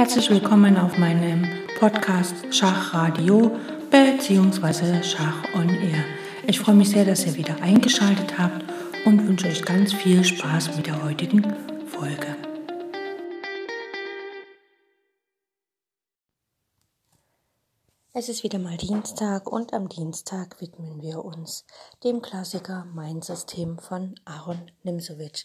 Herzlich willkommen auf meinem Podcast Schachradio bzw. Schach on Air. Ich freue mich sehr, dass ihr wieder eingeschaltet habt und wünsche euch ganz viel Spaß mit der heutigen Folge. Es ist wieder mal Dienstag und am Dienstag widmen wir uns dem Klassiker Mein System von Aaron Nimzowitsch.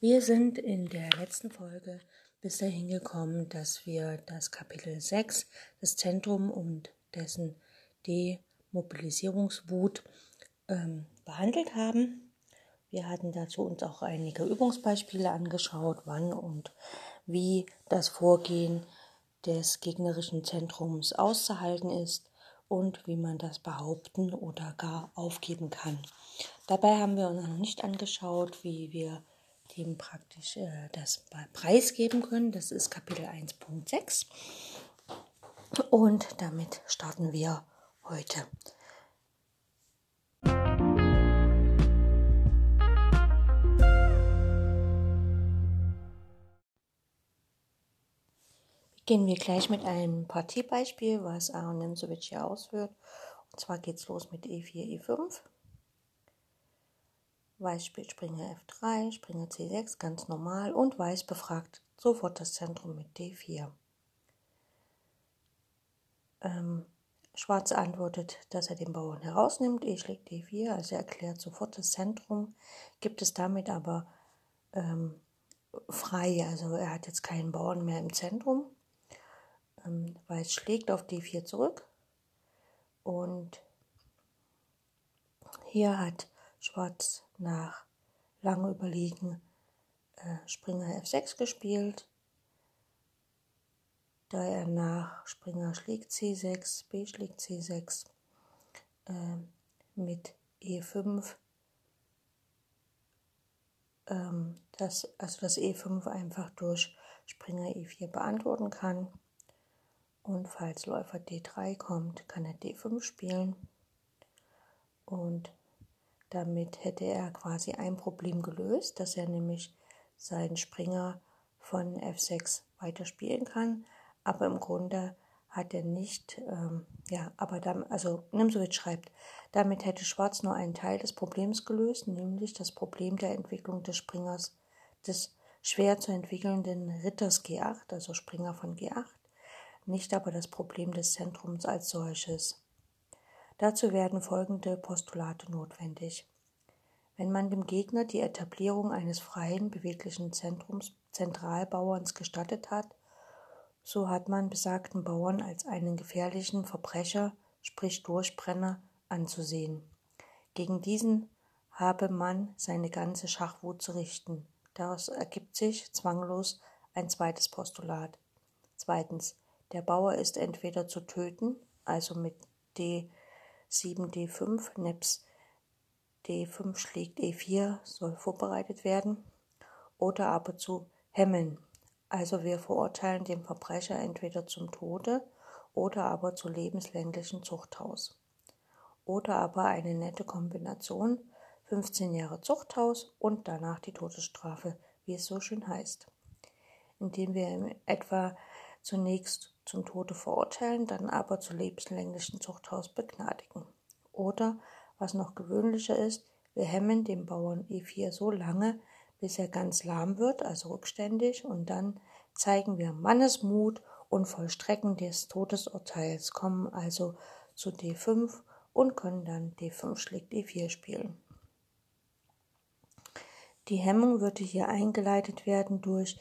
Wir sind in der letzten Folge bis dahin gekommen, dass wir das Kapitel 6, das Zentrum und dessen Demobilisierungswut ähm, behandelt haben. Wir hatten dazu uns auch einige Übungsbeispiele angeschaut, wann und wie das Vorgehen des gegnerischen Zentrums auszuhalten ist und wie man das behaupten oder gar aufgeben kann. Dabei haben wir uns noch nicht angeschaut, wie wir dem praktisch äh, das Preis geben können. Das ist Kapitel 1.6. Und damit starten wir heute. Beginnen wir gleich mit einem Partiebeispiel, was Aaron Nemzowitsch hier ausführt. Und zwar geht es los mit E4, E5. Weiß spielt Springer F3, Springer C6, ganz normal und Weiß befragt sofort das Zentrum mit D4. Ähm, Schwarz antwortet, dass er den Bauern herausnimmt, E schlägt D4, also er erklärt sofort das Zentrum, gibt es damit aber ähm, frei, also er hat jetzt keinen Bauern mehr im Zentrum. Ähm, Weiß schlägt auf D4 zurück und hier hat Schwarz nach langem Überlegen äh, Springer F6 gespielt. Da er nach Springer schlägt C6, B schlägt C6 äh, mit E5 ähm, das, also das E5 einfach durch Springer E4 beantworten kann. Und falls Läufer D3 kommt, kann er D5 spielen. Und damit hätte er quasi ein Problem gelöst, dass er nämlich seinen Springer von F6 weiterspielen kann. Aber im Grunde hat er nicht, ähm, ja, aber dann, also Nimsowitsch schreibt, damit hätte Schwarz nur einen Teil des Problems gelöst, nämlich das Problem der Entwicklung des Springers, des schwer zu entwickelnden Ritters G8, also Springer von G8, nicht aber das Problem des Zentrums als solches. Dazu werden folgende Postulate notwendig. Wenn man dem Gegner die Etablierung eines freien, beweglichen Zentrums Zentralbauerns gestattet hat, so hat man besagten Bauern als einen gefährlichen Verbrecher, sprich Durchbrenner, anzusehen. Gegen diesen habe man seine ganze Schachwut zu richten. Daraus ergibt sich zwanglos ein zweites Postulat. Zweitens, der Bauer ist entweder zu töten, also mit D 7 D5, Neps D5 schlägt E4 soll vorbereitet werden, oder aber zu hemmen. Also wir verurteilen den Verbrecher entweder zum Tode oder aber zu lebenslänglichen Zuchthaus. Oder aber eine nette Kombination, 15 Jahre Zuchthaus und danach die Todesstrafe, wie es so schön heißt. Indem wir etwa zunächst zum Tode verurteilen, dann aber zu lebenslänglichen Zuchthaus begnadigen. Oder, was noch gewöhnlicher ist, wir hemmen den Bauern E4 so lange, bis er ganz lahm wird, also rückständig, und dann zeigen wir Mannesmut und vollstrecken des Todesurteils, kommen also zu D5 und können dann D5 schlägt E4 spielen. Die Hemmung würde hier eingeleitet werden durch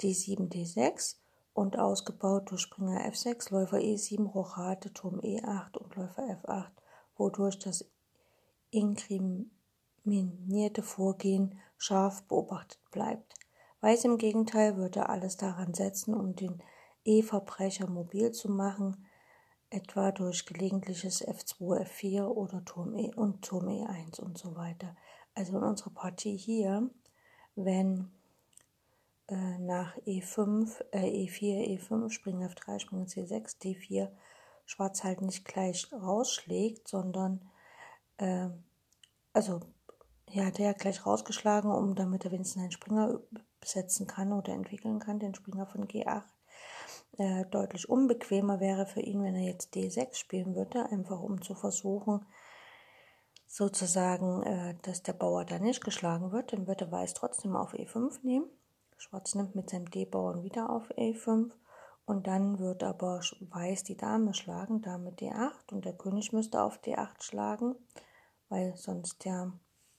D7, D6 und ausgebaut durch Springer F6, Läufer E7, Rochade, Turm E8 und Läufer F8, wodurch das inkriminierte Vorgehen scharf beobachtet bleibt. Weiß im Gegenteil würde alles daran setzen, um den E-Verbrecher mobil zu machen, etwa durch gelegentliches F2, F4 oder Turm E und Turm E1 und so weiter. Also in unserer Partie hier, wenn äh, nach E5, äh, E4, E5, Springer F3, Springer C6, D4 Schwarz halt nicht gleich rausschlägt, sondern äh, also ja, hat er ja gleich rausgeschlagen, um damit er wenigstens einen Springer besetzen kann oder entwickeln kann, den Springer von G8. äh, deutlich unbequemer wäre für ihn, wenn er jetzt D6 spielen würde, einfach um zu versuchen, sozusagen, äh, dass der Bauer da nicht geschlagen wird, dann würde Weiß trotzdem auf E5 nehmen. Schwarz nimmt mit seinem D-Bauern wieder auf E5 und dann wird aber Weiß die Dame schlagen, Dame D8 und der König müsste auf D8 schlagen, weil sonst ja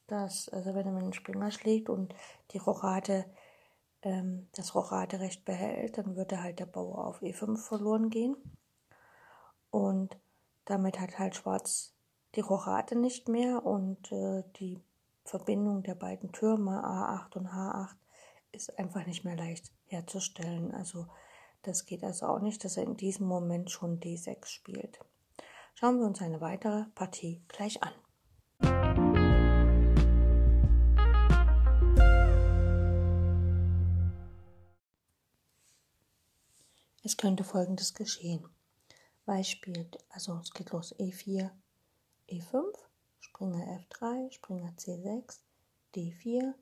das, also wenn er mit dem Springer schlägt und die Rochade, ähm, das Rochaderecht behält, dann würde halt der Bauer auf E5 verloren gehen. Und damit hat halt Schwarz die Rochade nicht mehr und äh, die Verbindung der beiden Türme A8 und H8 ist einfach nicht mehr leicht herzustellen. Also das geht also auch nicht, dass er in diesem Moment schon D6 spielt. Schauen wir uns eine weitere Partie gleich an. Es könnte folgendes geschehen. Weiß spielt, also es geht los E4, E5, Springer F3, Springer C6, D4,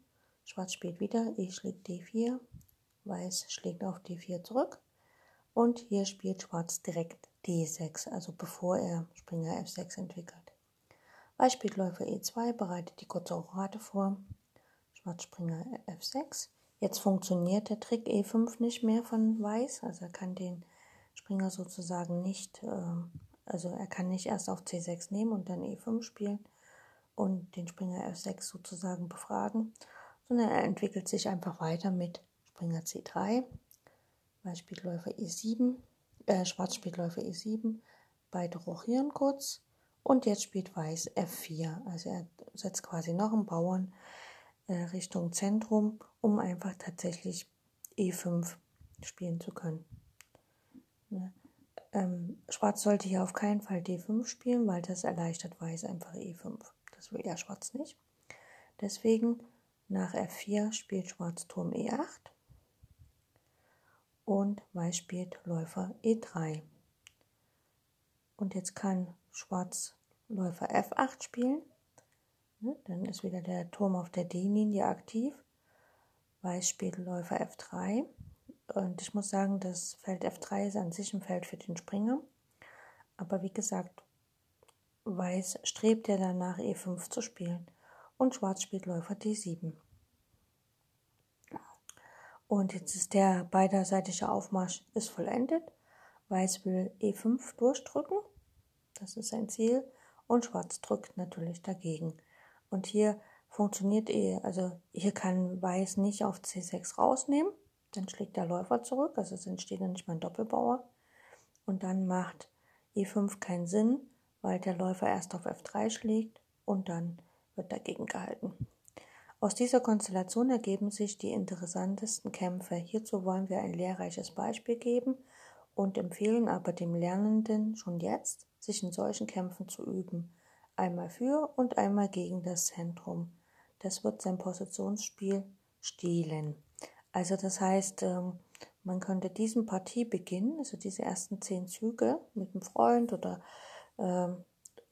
Schwarz spielt wieder, E schlägt D4, Weiß schlägt auf D4 zurück und hier spielt Schwarz direkt D6, also bevor er Springer F6 entwickelt. Weiß spielt Läufer E2, bereitet die kurze Rochade vor, Schwarz Springer F6. Jetzt funktioniert der Trick E5 nicht mehr von Weiß, also er kann den Springer sozusagen nicht äh, also er kann nicht erst auf C6 nehmen und dann E5 spielen und den Springer F6 sozusagen befragen, sondern er entwickelt sich einfach weiter mit Springer C3, Weiß spielt Läufer E7, äh, Schwarz spielt Läufer E7, beide rochieren kurz und jetzt spielt Weiß F4. Also er setzt quasi noch einen Bauern äh, Richtung Zentrum, um einfach tatsächlich E5 spielen zu können. Ja. Ähm, Schwarz sollte hier auf keinen Fall D5 spielen, weil das erleichtert Weiß einfach E5. Das will ja Schwarz nicht. Deswegen nach F4 spielt Schwarz Turm E8 und Weiß spielt Läufer E3. Und jetzt kann Schwarz Läufer F8 spielen. Ne, dann ist wieder der Turm auf der D-Linie aktiv. Weiß spielt Läufer F3 und ich muss sagen, das Feld F3 ist an sich ein Feld für den Springer. Aber wie gesagt, Weiß strebt ja danach E5 zu spielen und Schwarz spielt Läufer D7. Und jetzt ist der beiderseitige Aufmarsch ist vollendet. Weiß will E5 durchdrücken, das ist sein Ziel, und Schwarz drückt natürlich dagegen. Und hier funktioniert E, also hier kann Weiß nicht auf C6 rausnehmen, dann schlägt der Läufer zurück, also es entsteht dann nicht mehr ein Doppelbauer. Und dann macht E5 keinen Sinn, weil der Läufer erst auf F3 schlägt und dann wird dagegen gehalten. Aus dieser Konstellation ergeben sich die interessantesten Kämpfe. Hierzu wollen wir ein lehrreiches Beispiel geben und empfehlen aber dem Lernenden schon jetzt, sich in solchen Kämpfen zu üben. Einmal für und einmal gegen das Zentrum. Das wird sein Positionsspiel stehlen. Also das heißt, ähm, man könnte diesen Partie beginnen, also diese ersten zehn Züge mit einem Freund oder ähm,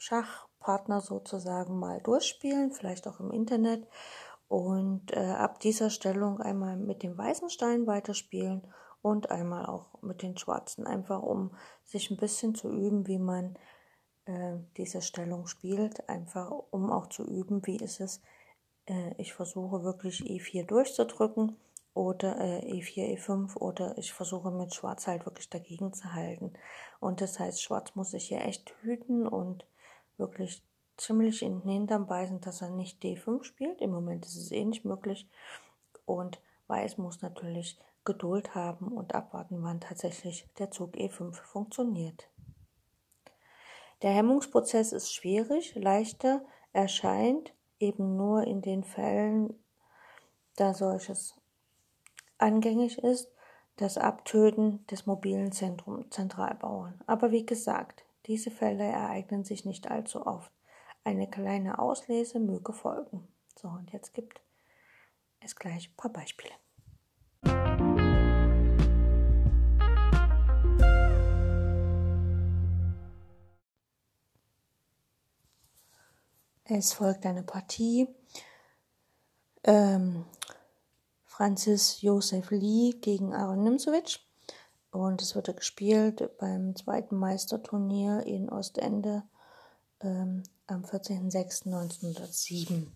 Schachpartner sozusagen mal durchspielen, vielleicht auch im Internet und äh, ab dieser Stellung einmal mit dem weißen Stein weiterspielen und einmal auch mit den schwarzen, einfach um sich ein bisschen zu üben, wie man äh, diese Stellung spielt, einfach um auch zu üben, wie ist es, äh, ich versuche wirklich E4 durchzudrücken oder äh, E4, E5 oder ich versuche mit Schwarz halt wirklich dagegen zu halten. Und das heißt, Schwarz muss sich hier echt hüten und wirklich ziemlich in den Hintern beißen, dass er nicht D5 spielt. Im Moment ist es eh nicht möglich. Und Weiß muss natürlich Geduld haben und abwarten, wann tatsächlich der Zug E5 funktioniert. Der Hemmungsprozess ist schwierig, leichter erscheint eben nur in den Fällen, da solches angängig ist, das Abtöten des mobilen Zentrum Zentralbauern. Aber wie gesagt, diese Fälle ereignen sich nicht allzu oft. Eine kleine Auslese möge folgen. So, und jetzt gibt es gleich ein paar Beispiele. Es folgt eine Partie. Ähm, Francis Josef Lee gegen Aaron Nimzowitsch. Und es wurde gespielt beim zweiten Meisterturnier in Ostende ähm, am 14.06.1907.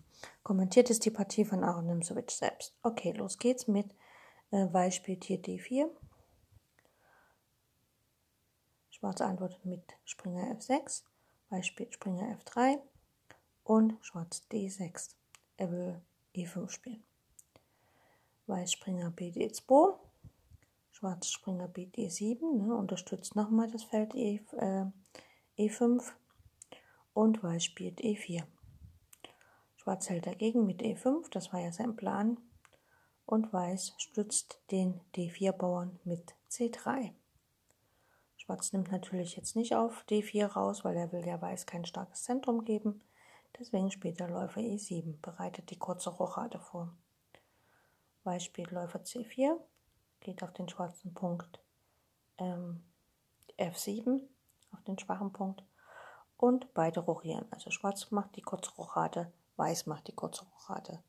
Kommentiert ist die Partie von Aaron Nimzowitsch selbst. Okay, los geht's mit äh, Weiß spielt hier D4. Schwarz antwortet mit Springer F6. Weiß spielt Springer F3 und Schwarz D6. Er will E5 spielen. Weiß Springer BD2, Schwarz Springer BD7, ne, unterstützt nochmal das Feld e, äh, E5 und Weiß spielt E4. Schwarz hält dagegen mit E5, das war ja sein Plan, und Weiß stützt den D4-Bauern mit C3. Schwarz nimmt natürlich jetzt nicht auf D4 raus, weil er will ja Weiß kein starkes Zentrum geben. Deswegen spielt der Läufer E7, bereitet die kurze Rochade vor. Weiß spielt Läufer C4, geht auf den schwarzen Punkt ähm, F7, auf den schwachen Punkt und beide rochieren. Also Schwarz macht die kurze Rochade, Weiß macht die kurze Rochade.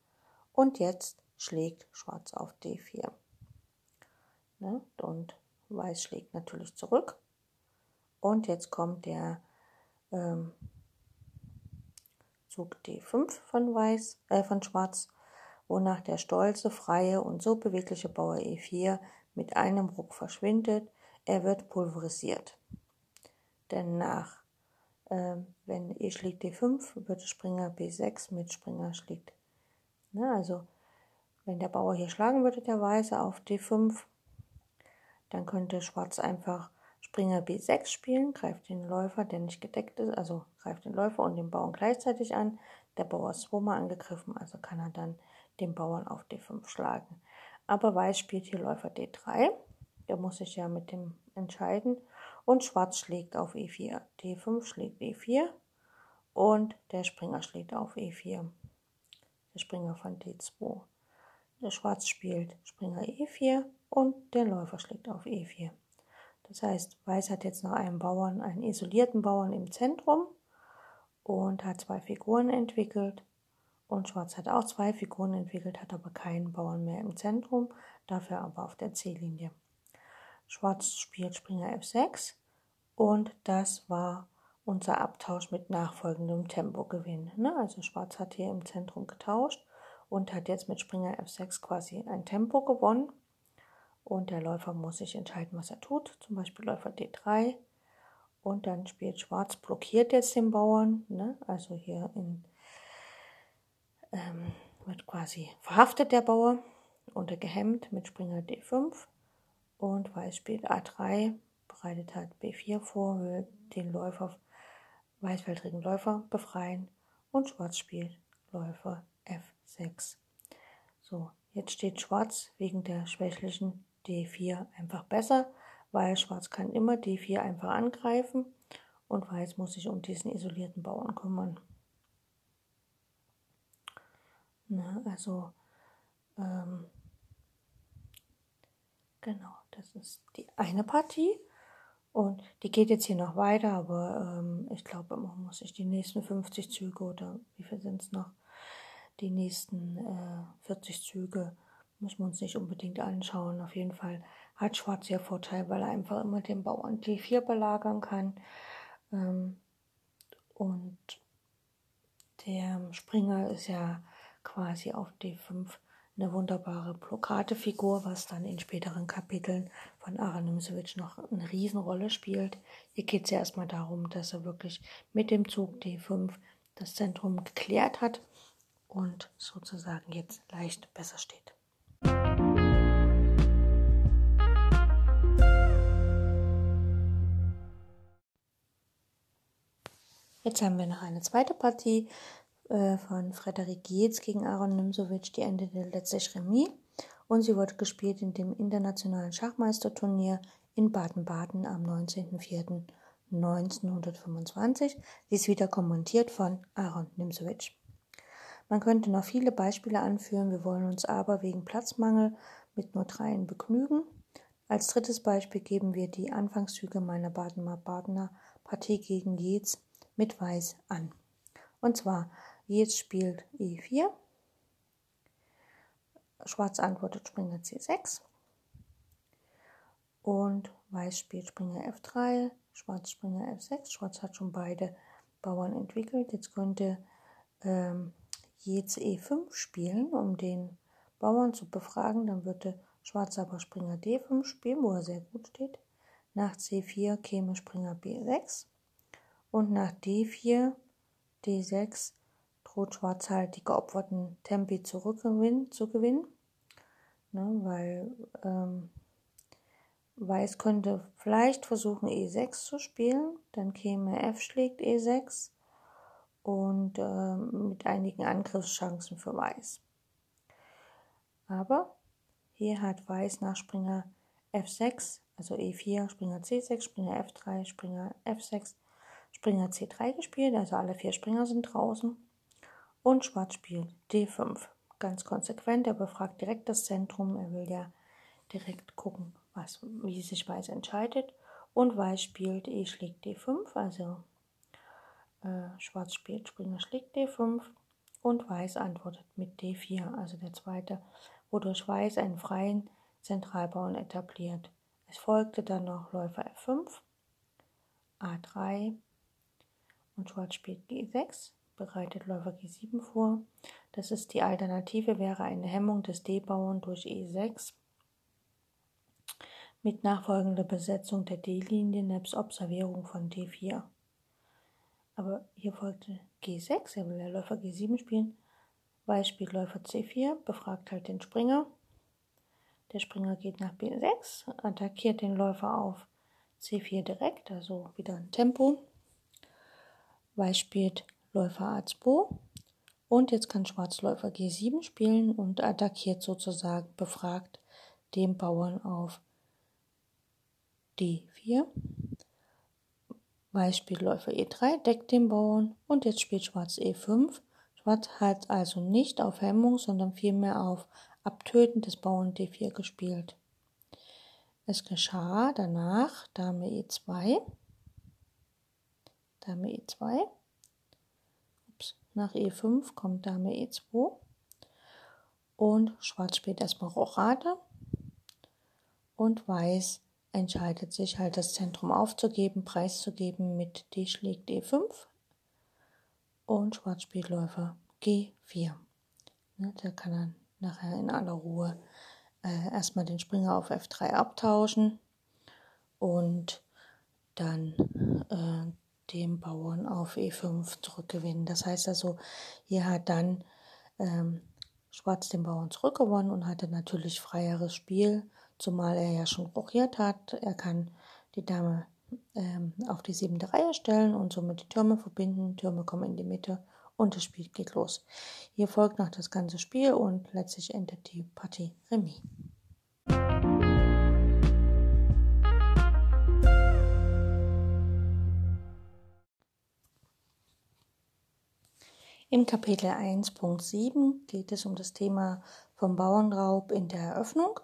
Und jetzt schlägt Schwarz auf D4. Ne? Und Weiß schlägt natürlich zurück. Und jetzt kommt der ähm, Zug D5 von Weiß, äh, von Schwarz, wonach der stolze, freie und so bewegliche Bauer E4 mit einem Ruck verschwindet. Er wird pulverisiert. Denn nach, äh, wenn E schlägt D5, wird Springer B6 mit Springer schlägt. Ne, also, wenn der Bauer hier schlagen würde, der Weiße auf D5, dann könnte Schwarz einfach Springer B6 spielen, greift den Läufer, der nicht gedeckt ist, also greift den Läufer und den Bauern gleichzeitig an. Der Bauer ist zweimal angegriffen, also kann er dann den Bauern auf D5 schlagen. Aber Weiß spielt hier Läufer D3, der muss sich ja mit dem entscheiden. Und Schwarz schlägt auf E4. D5 schlägt E4 und der Springer schlägt auf E4. Der Springer von D2. Der Schwarz spielt Springer E4 und der Läufer schlägt auf E4. Das heißt, Weiß hat jetzt noch einen Bauern, einen isolierten Bauern im Zentrum und hat zwei Figuren entwickelt. Und Schwarz hat auch zwei Figuren entwickelt, hat aber keinen Bauern mehr im Zentrum, dafür aber auf der C-Linie. Schwarz spielt Springer F6 und das war unser Abtausch mit nachfolgendem Tempogewinn. Ne? Also Schwarz hat hier im Zentrum getauscht und hat jetzt mit Springer F6 quasi ein Tempo gewonnen. Und der Läufer muss sich entscheiden, was er tut. Zum Beispiel Läufer D3. Und dann spielt Schwarz, blockiert jetzt den Bauern. Ne? Also hier in, ähm, wird quasi verhaftet der Bauer oder gehemmt mit Springer D5. Und Weiß spielt A3, bereitet halt B4 vor, will den Läufer, weißfeldrigen Läufer befreien. Und Schwarz spielt Läufer F6. So, jetzt steht Schwarz wegen der schwächlichen D4 einfach besser, weil Schwarz kann immer D4 einfach angreifen und Weiß muss sich um diesen isolierten Bauern kümmern. Na, also, ähm, genau, das ist die eine Partie. Und die geht jetzt hier noch weiter, aber ähm, ich glaube, man muss sich die nächsten 50 Züge oder wie viel sind es noch? Die nächsten äh, 40 Züge muss man uns nicht unbedingt anschauen. Auf jeden Fall hat Schwarz hier Vorteil, weil er einfach immer den Bauern T4 belagern kann. Ähm, und der Springer ist ja quasi auf D5 eine wunderbare Blockadefigur, was dann in späteren Kapiteln von Aranimsewitsch noch eine Riesenrolle spielt. Hier geht es ja erstmal darum, dass er wirklich mit dem Zug D5 das Zentrum geklärt hat und sozusagen jetzt leicht besser steht. Jetzt haben wir noch eine zweite Partie äh, von Frederik Gietz gegen Aaron Nimzowitsch, die endete letztlich Remis und sie wurde gespielt in dem internationalen Schachmeisterturnier in Baden-Baden am 19.04.1925. Sie ist wieder kommentiert von Aaron Nimzowitsch. Man könnte noch viele Beispiele anführen, wir wollen uns aber wegen Platzmangel mit nur dreien begnügen. Als drittes Beispiel geben wir die Anfangszüge meiner Badener Partie gegen Jeetz mit Weiß an. Und zwar, jetzt spielt E4, Schwarz antwortet Springer C6 und Weiß spielt Springer F3, Schwarz Springer F6. Schwarz hat schon beide Bauern entwickelt. Jetzt könnte ähm, jetzt E5 spielen, um den Bauern zu befragen. Dann würde Schwarz aber Springer D5 spielen, wo er sehr gut steht. Nach C4 käme Springer B6 und nach D4, D6 droht Schwarz halt die geopferten Tempi zurückgewinnen, zu gewinnen, ne, weil ähm, Weiß könnte vielleicht versuchen E6 zu spielen, dann käme F schlägt E6 und äh, mit einigen Angriffschancen für Weiß. Aber hier hat Weiß nach Springer F6, also E4, Springer C6, Springer F3, Springer F6, Springer C3 gespielt, also alle vier Springer sind draußen. Und Schwarz spielt D5. Ganz konsequent, er befragt direkt das Zentrum, er will ja direkt gucken, was, wie sich Weiß entscheidet. Und Weiß spielt E schlägt D5, also äh, Schwarz spielt Springer schlägt D5 und Weiß antwortet mit D4, also der zweite, wodurch Weiß einen freien Zentralbauern etabliert. Es folgte dann noch Läufer F5, A3 und Schwarz spielt G6, bereitet Läufer G7 vor. Das ist die Alternative, wäre eine Hemmung des D-Bauern durch E6 mit nachfolgender Besetzung der D-Linie nebst Observierung von D4. Aber hier folgte G6, er will der Läufer G7 spielen. Weiß spielt Läufer C4, befragt halt den Springer. Der Springer geht nach B6, attackiert den Läufer auf C4 direkt, also wieder ein Tempo. Weiß spielt Läufer A2 und jetzt kann Schwarz Läufer G7 spielen und attackiert sozusagen, befragt den Bauern auf D4. Weiß spielt Läufer E3, deckt den Bauern und jetzt spielt Schwarz E5. Schwarz hat also nicht auf Hemmung, sondern vielmehr auf Abtöten des Bauern D4 gespielt. Es geschah danach Dame E2, Dame E2, Ups, nach E5 kommt Dame E2 und Schwarz spielt erstmal Rochade. Und Weiß entscheidet sich halt das Zentrum aufzugeben, preiszugeben mit D schlägt E5 und Schwarz spielt Läufer G4. Ne, da kann er nachher in aller Ruhe äh, erstmal den Springer auf F3 abtauschen. Und dann äh, den Bauern auf E5 zurückgewinnen. Das heißt also, hier hat dann ähm, Schwarz den Bauern zurückgewonnen und hatte natürlich freieres Spiel zumal er ja schon rochiert hat. Er kann die Dame ähm, auf die siebente Reihe stellen und somit die Türme verbinden. Türme kommen in die Mitte und das Spiel geht los. Hier folgt noch das ganze Spiel und letztlich endet die Partie Remis. Im Kapitel 1.7 geht es um das Thema vom Bauernraub in der Eröffnung.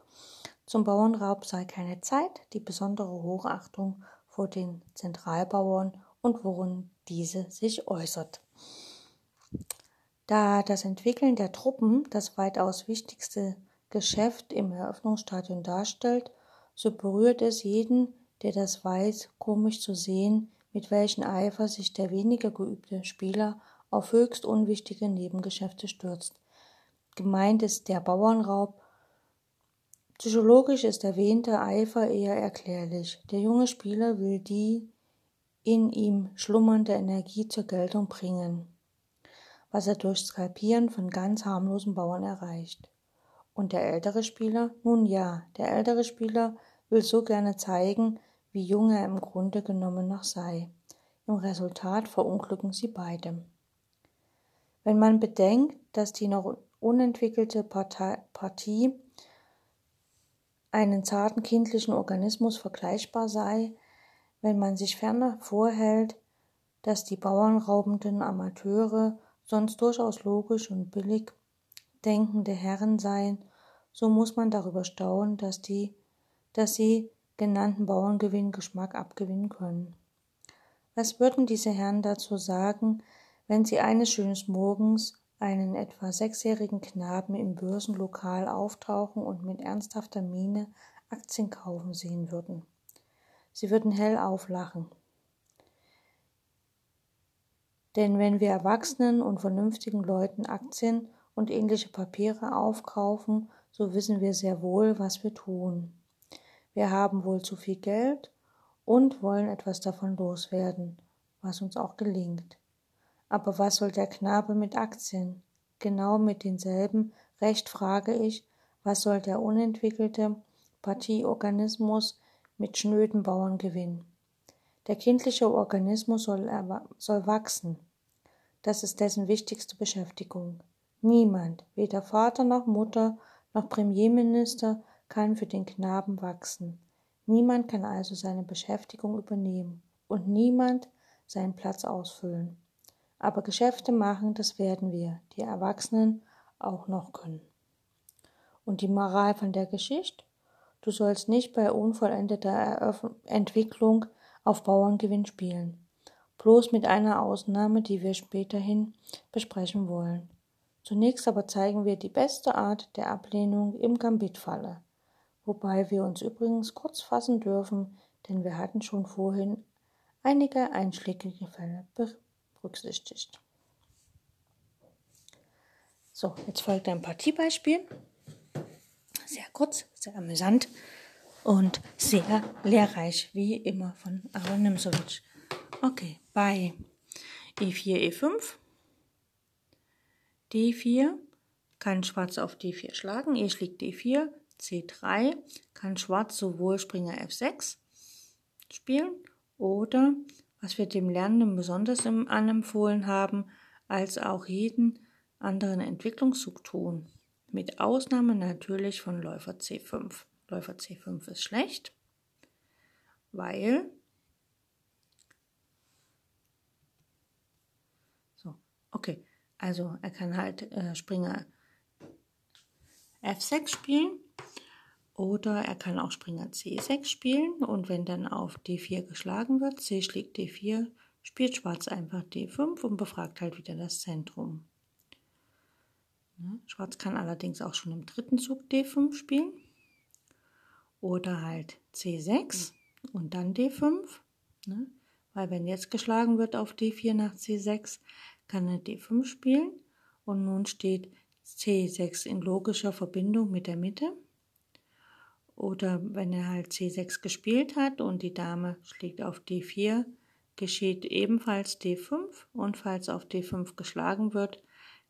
Zum Bauernraub sei keine Zeit, die besondere Hochachtung vor den Zentralbauern und worin diese sich äußert. Da das Entwickeln der Truppen das weitaus wichtigste Geschäft im Eröffnungsstadion darstellt, so berührt es jeden, der das weiß, komisch zu sehen, mit welchem Eifer sich der weniger geübte Spieler auf höchst unwichtige Nebengeschäfte stürzt. Gemeint ist der Bauernraub, Psychologisch ist erwähnter Eifer eher erklärlich. Der junge Spieler will die in ihm schlummernde Energie zur Geltung bringen, was er durch Skalpieren von ganz harmlosen Bauern erreicht. Und der ältere Spieler? Nun ja, der ältere Spieler will so gerne zeigen, wie jung er im Grunde genommen noch sei. Im Resultat verunglücken sie beide. Wenn man bedenkt, dass die noch unentwickelte Partie einen zarten kindlichen Organismus vergleichbar sei, wenn man sich ferner vorhält, dass die bauernraubenden Amateure sonst durchaus logisch und billig denkende Herren seien, so muss man darüber staunen, dass die, dass sie genannten Bauerngewinn Geschmack abgewinnen können. Was würden diese Herren dazu sagen, wenn sie eines schönen Morgens einen etwa sechsjährigen Knaben im Börsenlokal auftauchen und mit ernsthafter Miene Aktien kaufen sehen würden. Sie würden hell auflachen. Denn wenn wir erwachsenen und vernünftigen Leuten Aktien und ähnliche Papiere aufkaufen, so wissen wir sehr wohl, was wir tun. Wir haben wohl zu viel Geld und wollen etwas davon loswerden, was uns auch gelingt. Aber was soll der Knabe mit Aktien? Genau mit denselben Recht frage ich, was soll der unentwickelte Partieorganismus mit schnöden Bauerngewinn? Der kindliche Organismus soll, soll wachsen. Das ist dessen wichtigste Beschäftigung. Niemand, weder Vater noch Mutter noch Premierminister, kann für den Knaben wachsen. Niemand kann also seine Beschäftigung übernehmen und niemand seinen Platz ausfüllen. Aber Geschäfte machen, das werden wir, die Erwachsenen, auch noch können. Und die Moral von der Geschichte? Du sollst nicht bei unvollendeter Eröff Entwicklung auf Bauerngewinn spielen. Bloß mit einer Ausnahme, die wir späterhin besprechen wollen. Zunächst aber zeigen wir die beste Art der Ablehnung im Gambitfalle wobei wir uns übrigens kurz fassen dürfen, denn wir hatten schon vorhin einige einschlägige Fälle berücksichtigt. So, jetzt folgt ein Partiebeispiel. Sehr kurz, sehr amüsant und sehr lehrreich, wie immer von Aaron Nimsowitsch. Okay, bei E4, E5, D4, kann Schwarz auf D4 schlagen, E schlägt D4, C3 kann Schwarz sowohl Springer F6 spielen oder, was wir dem Lernenden besonders anempfohlen haben, als auch jeden anderen Entwicklungszug tun. Mit Ausnahme natürlich von Läufer C5. Läufer C5 ist schlecht, weil so, okay, also er kann halt äh, Springer F6 spielen oder er kann auch Springer C6 spielen und wenn dann auf D4 geschlagen wird, C schlägt D4, spielt Schwarz einfach D5 und befragt halt wieder das Zentrum. Schwarz kann allerdings auch schon im dritten Zug D5 spielen oder halt C6 und dann D5. Ne? Weil wenn jetzt geschlagen wird auf D4 nach C6, kann er D5 spielen und nun steht C6 in logischer Verbindung mit der Mitte. Oder wenn er halt C6 gespielt hat und die Dame schlägt auf D4, geschieht ebenfalls D5 und falls auf D5 geschlagen wird,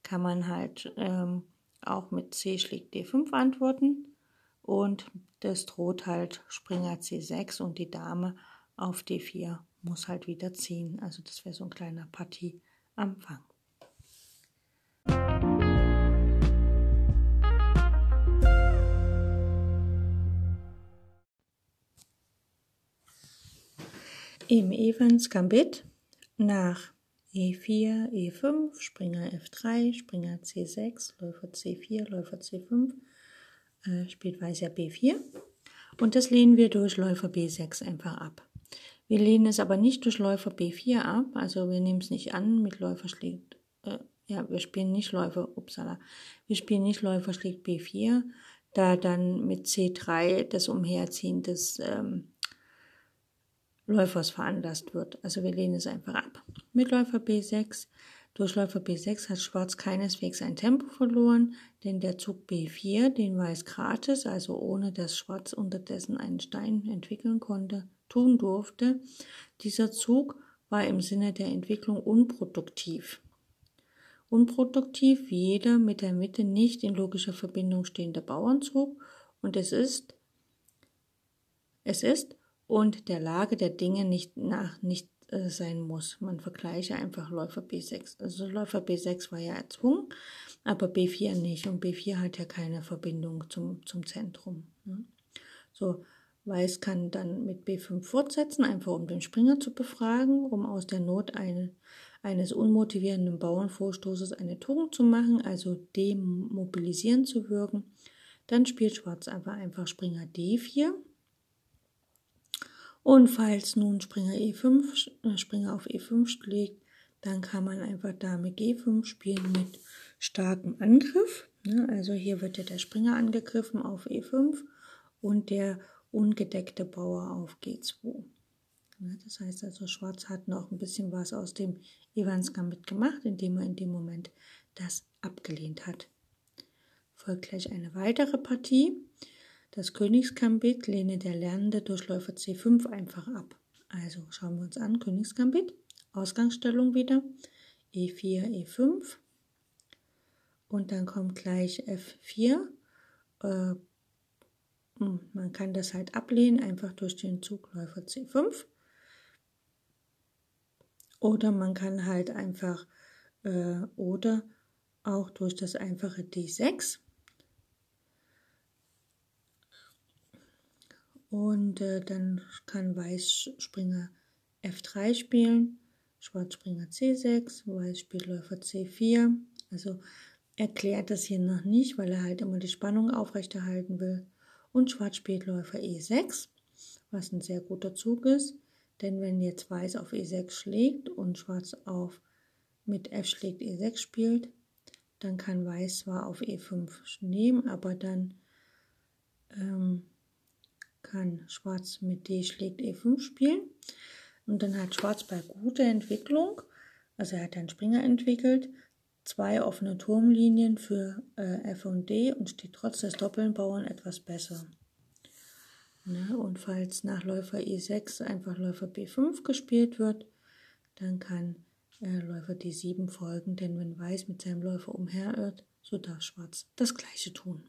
kann man halt ähm, auch mit C schlägt D5 antworten und das droht halt Springer C6 und die Dame auf D4 muss halt wieder ziehen. Also das wäre so ein kleiner Partieanfang. Im Evans Gambit nach E4, E5, Springer F3, Springer C6, Läufer C4, Läufer C5, äh, spielt Weiß ja B4. Und das lehnen wir durch Läufer B6 einfach ab. Wir lehnen es aber nicht durch Läufer B4 ab, also wir nehmen es nicht an mit Läufer schlägt, äh, ja, wir spielen nicht Läufer, upsala, wir spielen nicht Läufer schlägt B4, da dann mit C3 das Umherziehen des ähm, Läufers veranlasst wird. Also wir lehnen es einfach ab. Mit Läufer B6. Durch Läufer B6 hat Schwarz keineswegs ein Tempo verloren, denn der Zug B4, den Weiß gratis, also ohne dass Schwarz unterdessen einen Stein entwickeln konnte, tun durfte, dieser Zug war im Sinne der Entwicklung unproduktiv. Unproduktiv wie jeder mit der Mitte nicht in logischer Verbindung stehende Bauernzug und es ist, es ist, und der Lage der Dinge nicht nach nicht äh, sein muss. Man vergleiche einfach Läufer B6. Also Läufer B6 war ja erzwungen, aber B4 nicht und B4 hat ja keine Verbindung zum, zum Zentrum. Ne? So, Weiß kann dann mit B5 fortsetzen, einfach um den Springer zu befragen, um aus der Not eine, eines unmotivierenden Bauernvorstoßes eine Tugend zu machen, also demobilisierend zu wirken. Dann spielt Schwarz einfach einfach Springer D4 und falls nun Springer E5, äh, Springer auf E5 schlägt, dann kann man einfach Dame G5 spielen mit starkem Angriff. Ne? Also hier wird ja der Springer angegriffen auf E5 und der ungedeckte Bauer auf G2. Das heißt also, Schwarz hat noch ein bisschen was aus dem Evans Gambit gemacht, indem er in dem Moment das abgelehnt hat. Folgt gleich eine weitere Partie. Das Königsgambit lehne der Lernende durch Läufer C5 einfach ab. Also schauen wir uns an, Königsgambit, Ausgangsstellung wieder, E4, E5 und dann kommt gleich F4. Äh, hm, man kann das halt ablehnen, einfach durch den Zug Läufer C5. Oder man kann halt einfach, äh, oder auch durch das einfache D6. Und äh, dann kann Weiß Springer F3 spielen, Schwarz Springer C6, Weiß spielt Läufer C4. Also erklärt das hier noch nicht, weil er halt immer die Spannung aufrechterhalten will. Und Schwarz spielt Läufer E6, was ein sehr guter Zug ist. Denn wenn jetzt Weiß auf E6 schlägt und Schwarz auf mit F schlägt E6 spielt, dann kann Weiß zwar auf E5 nehmen, aber dann ähm, kann Schwarz mit D schlägt E5 spielen. Und dann hat Schwarz bei guter Entwicklung, also er hat einen Springer entwickelt, zwei offene Turmlinien für äh, F und D und steht trotz des doppelten Bauern etwas besser. Ne? Und falls nach Läufer E6 einfach Läufer B5 gespielt wird, dann kann äh, Läufer D7 folgen, denn wenn Weiß mit seinem Läufer umherirrt, so darf Schwarz das gleiche tun.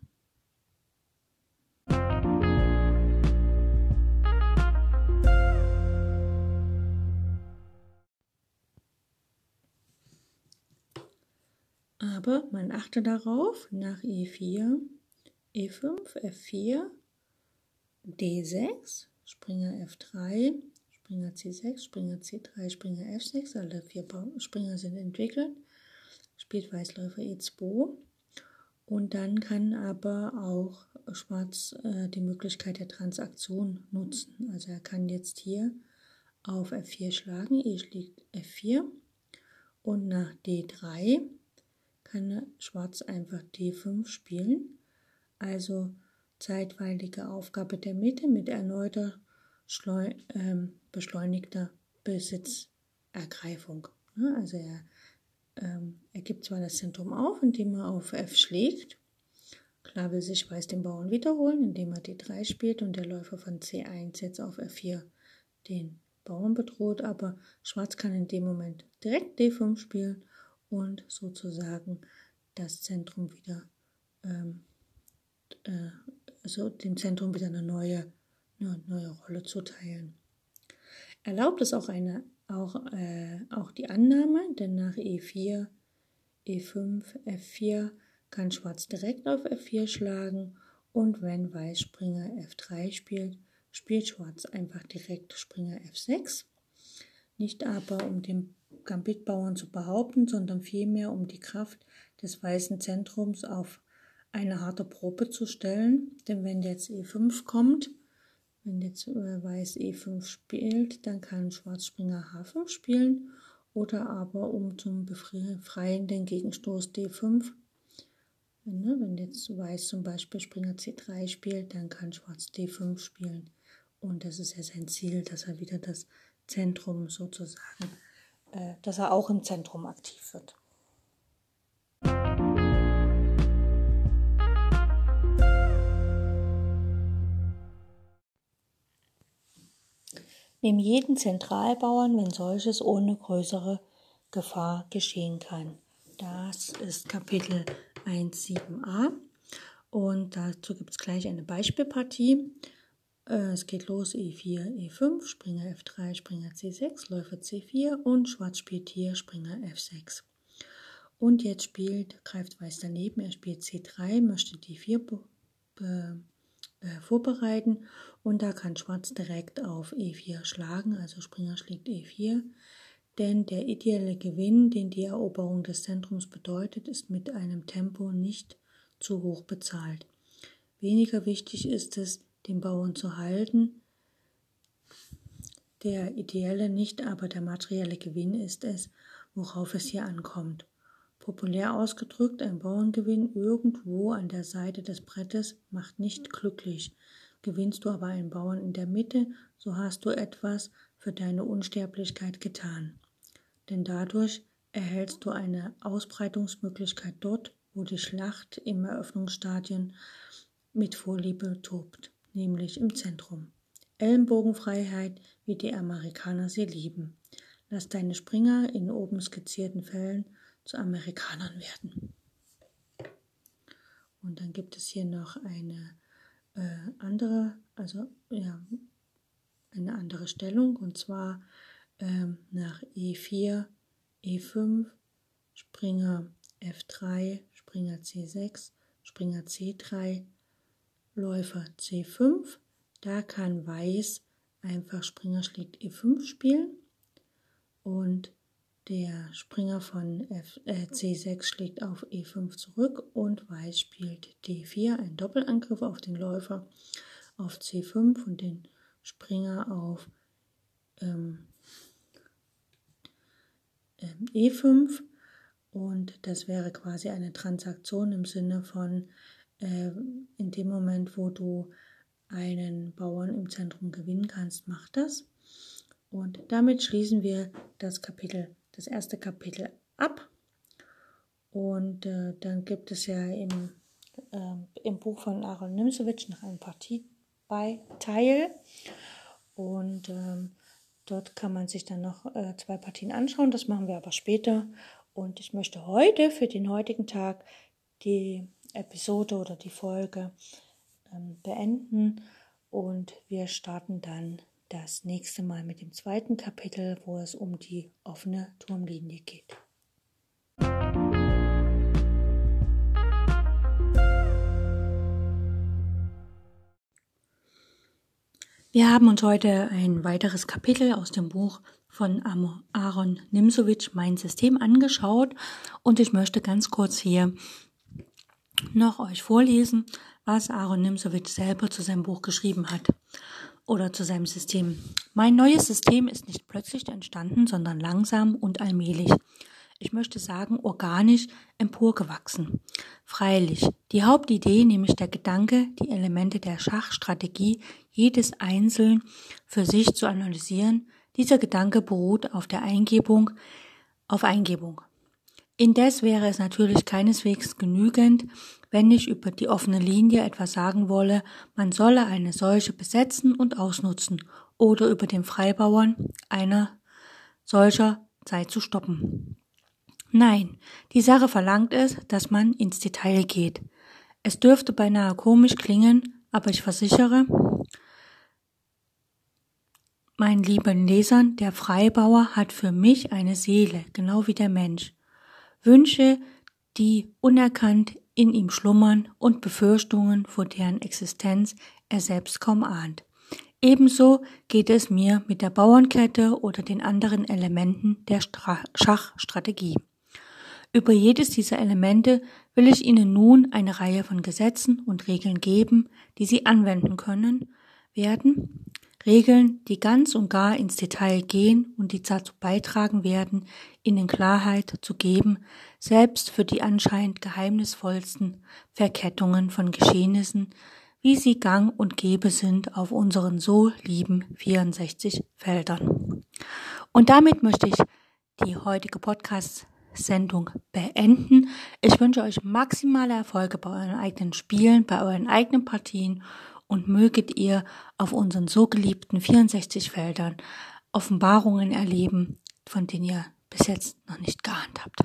Aber man achte darauf, nach E4, E5, F4, D6, Springer F3, Springer C6, Springer C3, Springer F6, alle vier Springer sind entwickelt, spielt Weißläufer E2 und dann kann aber auch Schwarz äh, die Möglichkeit der Transaktion nutzen. Also er kann jetzt hier auf F4 schlagen, E schlägt F4 und nach D3 kann Schwarz einfach D5 spielen. Also zeitweilige Aufgabe der Mitte mit erneuter ähm, beschleunigter Besitzergreifung. Ne? Also er, ähm, er gibt zwar das Zentrum auf, indem er auf F schlägt. Klar will sich Weiß den Bauern wiederholen, indem er D3 spielt und der Läufer von C1 jetzt auf F4 den Bauern bedroht, aber Schwarz kann in dem Moment direkt D5 spielen und sozusagen das Zentrum wieder, ähm, äh, also dem Zentrum wieder eine neue, eine neue Rolle zuteilen. Erlaubt es auch eine, auch, äh, auch die Annahme, denn nach E4, E5, F4 kann Schwarz direkt auf F4 schlagen und wenn Weiß Springer F3 spielt, spielt Schwarz einfach direkt Springer F6. Nicht aber um den Gambitbauern zu behaupten, sondern vielmehr um die Kraft des weißen Zentrums auf eine harte Probe zu stellen. Denn wenn jetzt E5 kommt, wenn jetzt äh, Weiß E5 spielt, dann kann Schwarz Springer H5 spielen oder aber um zum befreienden Gegenstoß D5. Ne, wenn jetzt Weiß zum Beispiel Springer C3 spielt, dann kann Schwarz D5 spielen. Und das ist ja sein Ziel, dass er wieder das Zentrum sozusagen dass er auch im Zentrum aktiv wird. Neben jeden Zentralbauern, wenn solches ohne größere Gefahr geschehen kann. Das ist Kapitel 1.7a und dazu gibt es gleich eine Beispielpartie. Äh, es geht los E4, E5, Springer F3, Springer C6, Läufer C4 und Schwarz spielt hier Springer F6. Und jetzt spielt, greift Weiß daneben, er spielt C3, möchte D4 äh, vorbereiten und da kann Schwarz direkt auf E4 schlagen, also Springer schlägt E4. Denn der ideelle Gewinn, den die Eroberung des Zentrums bedeutet, ist mit einem Tempo nicht zu hoch bezahlt. Weniger wichtig ist es, den Bauern zu halten. Der ideelle, nicht aber der materielle Gewinn ist es, worauf es hier ankommt. Populär ausgedrückt, ein Bauerngewinn irgendwo an der Seite des Brettes macht nicht glücklich, gewinnst du aber einen Bauern in der Mitte, so hast du etwas für deine Unsterblichkeit getan. Denn dadurch erhältst du eine Ausbreitungsmöglichkeit dort, wo die Schlacht im Eröffnungsstadion mit Vorliebe tobt, nämlich im Zentrum. Ellenbogenfreiheit, wie die Amerikaner sie lieben. Lass deine Springer in oben skizzierten Fällen zu Amerikanern werden. Und dann gibt es hier noch eine äh, andere, also ja, eine andere Stellung und zwar ähm, nach E4, E5, Springer F3, Springer C6, Springer C3, Läufer C5. Da kann Weiß einfach Springer schlägt E5 spielen. Und der Springer von F, äh, C6 schlägt auf E5 zurück. Und Weiß spielt D4, ein Doppelangriff auf den Läufer auf C5 und den Springer auf ähm, ähm, E5 und das wäre quasi eine Transaktion im Sinne von äh, in dem Moment, wo du einen Bauern im Zentrum gewinnen kannst, mach das. Und damit schließen wir das Kapitel das erste Kapitel ab. Und äh, dann gibt es ja im, äh, im Buch von Aaron Nimsewitsch noch ein Partieteil. Und ähm, dort kann man sich dann noch äh, zwei Partien anschauen. Das machen wir aber später. Und ich möchte heute, für den heutigen Tag, die Episode oder die Folge ähm, beenden. Und wir starten dann das nächste Mal mit dem zweiten Kapitel, wo es um die offene Turmlinie geht. Wir haben uns heute ein weiteres Kapitel aus dem Buch von Aaron Nimsowitsch, Mein System, angeschaut und ich möchte ganz kurz hier noch euch vorlesen, was Aaron Nimsowitsch selber zu seinem Buch geschrieben hat oder zu seinem System. Mein neues System ist nicht plötzlich entstanden, sondern langsam und allmählich. Ich möchte sagen, organisch emporgewachsen. Freilich, die Hauptidee, nämlich der Gedanke, die Elemente der Schachstrategie jedes einzeln für sich zu analysieren, dieser Gedanke beruht auf der Eingebung, auf Eingebung. Indes wäre es natürlich keineswegs genügend, wenn ich über die offene Linie etwas sagen wolle, man solle eine solche besetzen und ausnutzen oder über den Freibauern einer solcher Zeit zu stoppen. Nein, die Sache verlangt es, dass man ins Detail geht. Es dürfte beinahe komisch klingen, aber ich versichere, meinen lieben Lesern, der Freibauer hat für mich eine Seele, genau wie der Mensch. Wünsche, die unerkannt in ihm schlummern und Befürchtungen, vor deren Existenz er selbst kaum ahnt. Ebenso geht es mir mit der Bauernkette oder den anderen Elementen der Stra Schachstrategie. Über jedes dieser Elemente will ich Ihnen nun eine Reihe von Gesetzen und Regeln geben, die Sie anwenden können, werden, Regeln, die ganz und gar ins Detail gehen und die dazu beitragen werden, ihnen Klarheit zu geben, selbst für die anscheinend geheimnisvollsten Verkettungen von Geschehnissen, wie sie gang und gäbe sind auf unseren so lieben 64 Feldern. Und damit möchte ich die heutige Podcast-Sendung beenden. Ich wünsche euch maximale Erfolge bei euren eigenen Spielen, bei euren eigenen Partien und möget ihr auf unseren so geliebten 64 Feldern Offenbarungen erleben, von denen ihr bis jetzt noch nicht geahnt habt.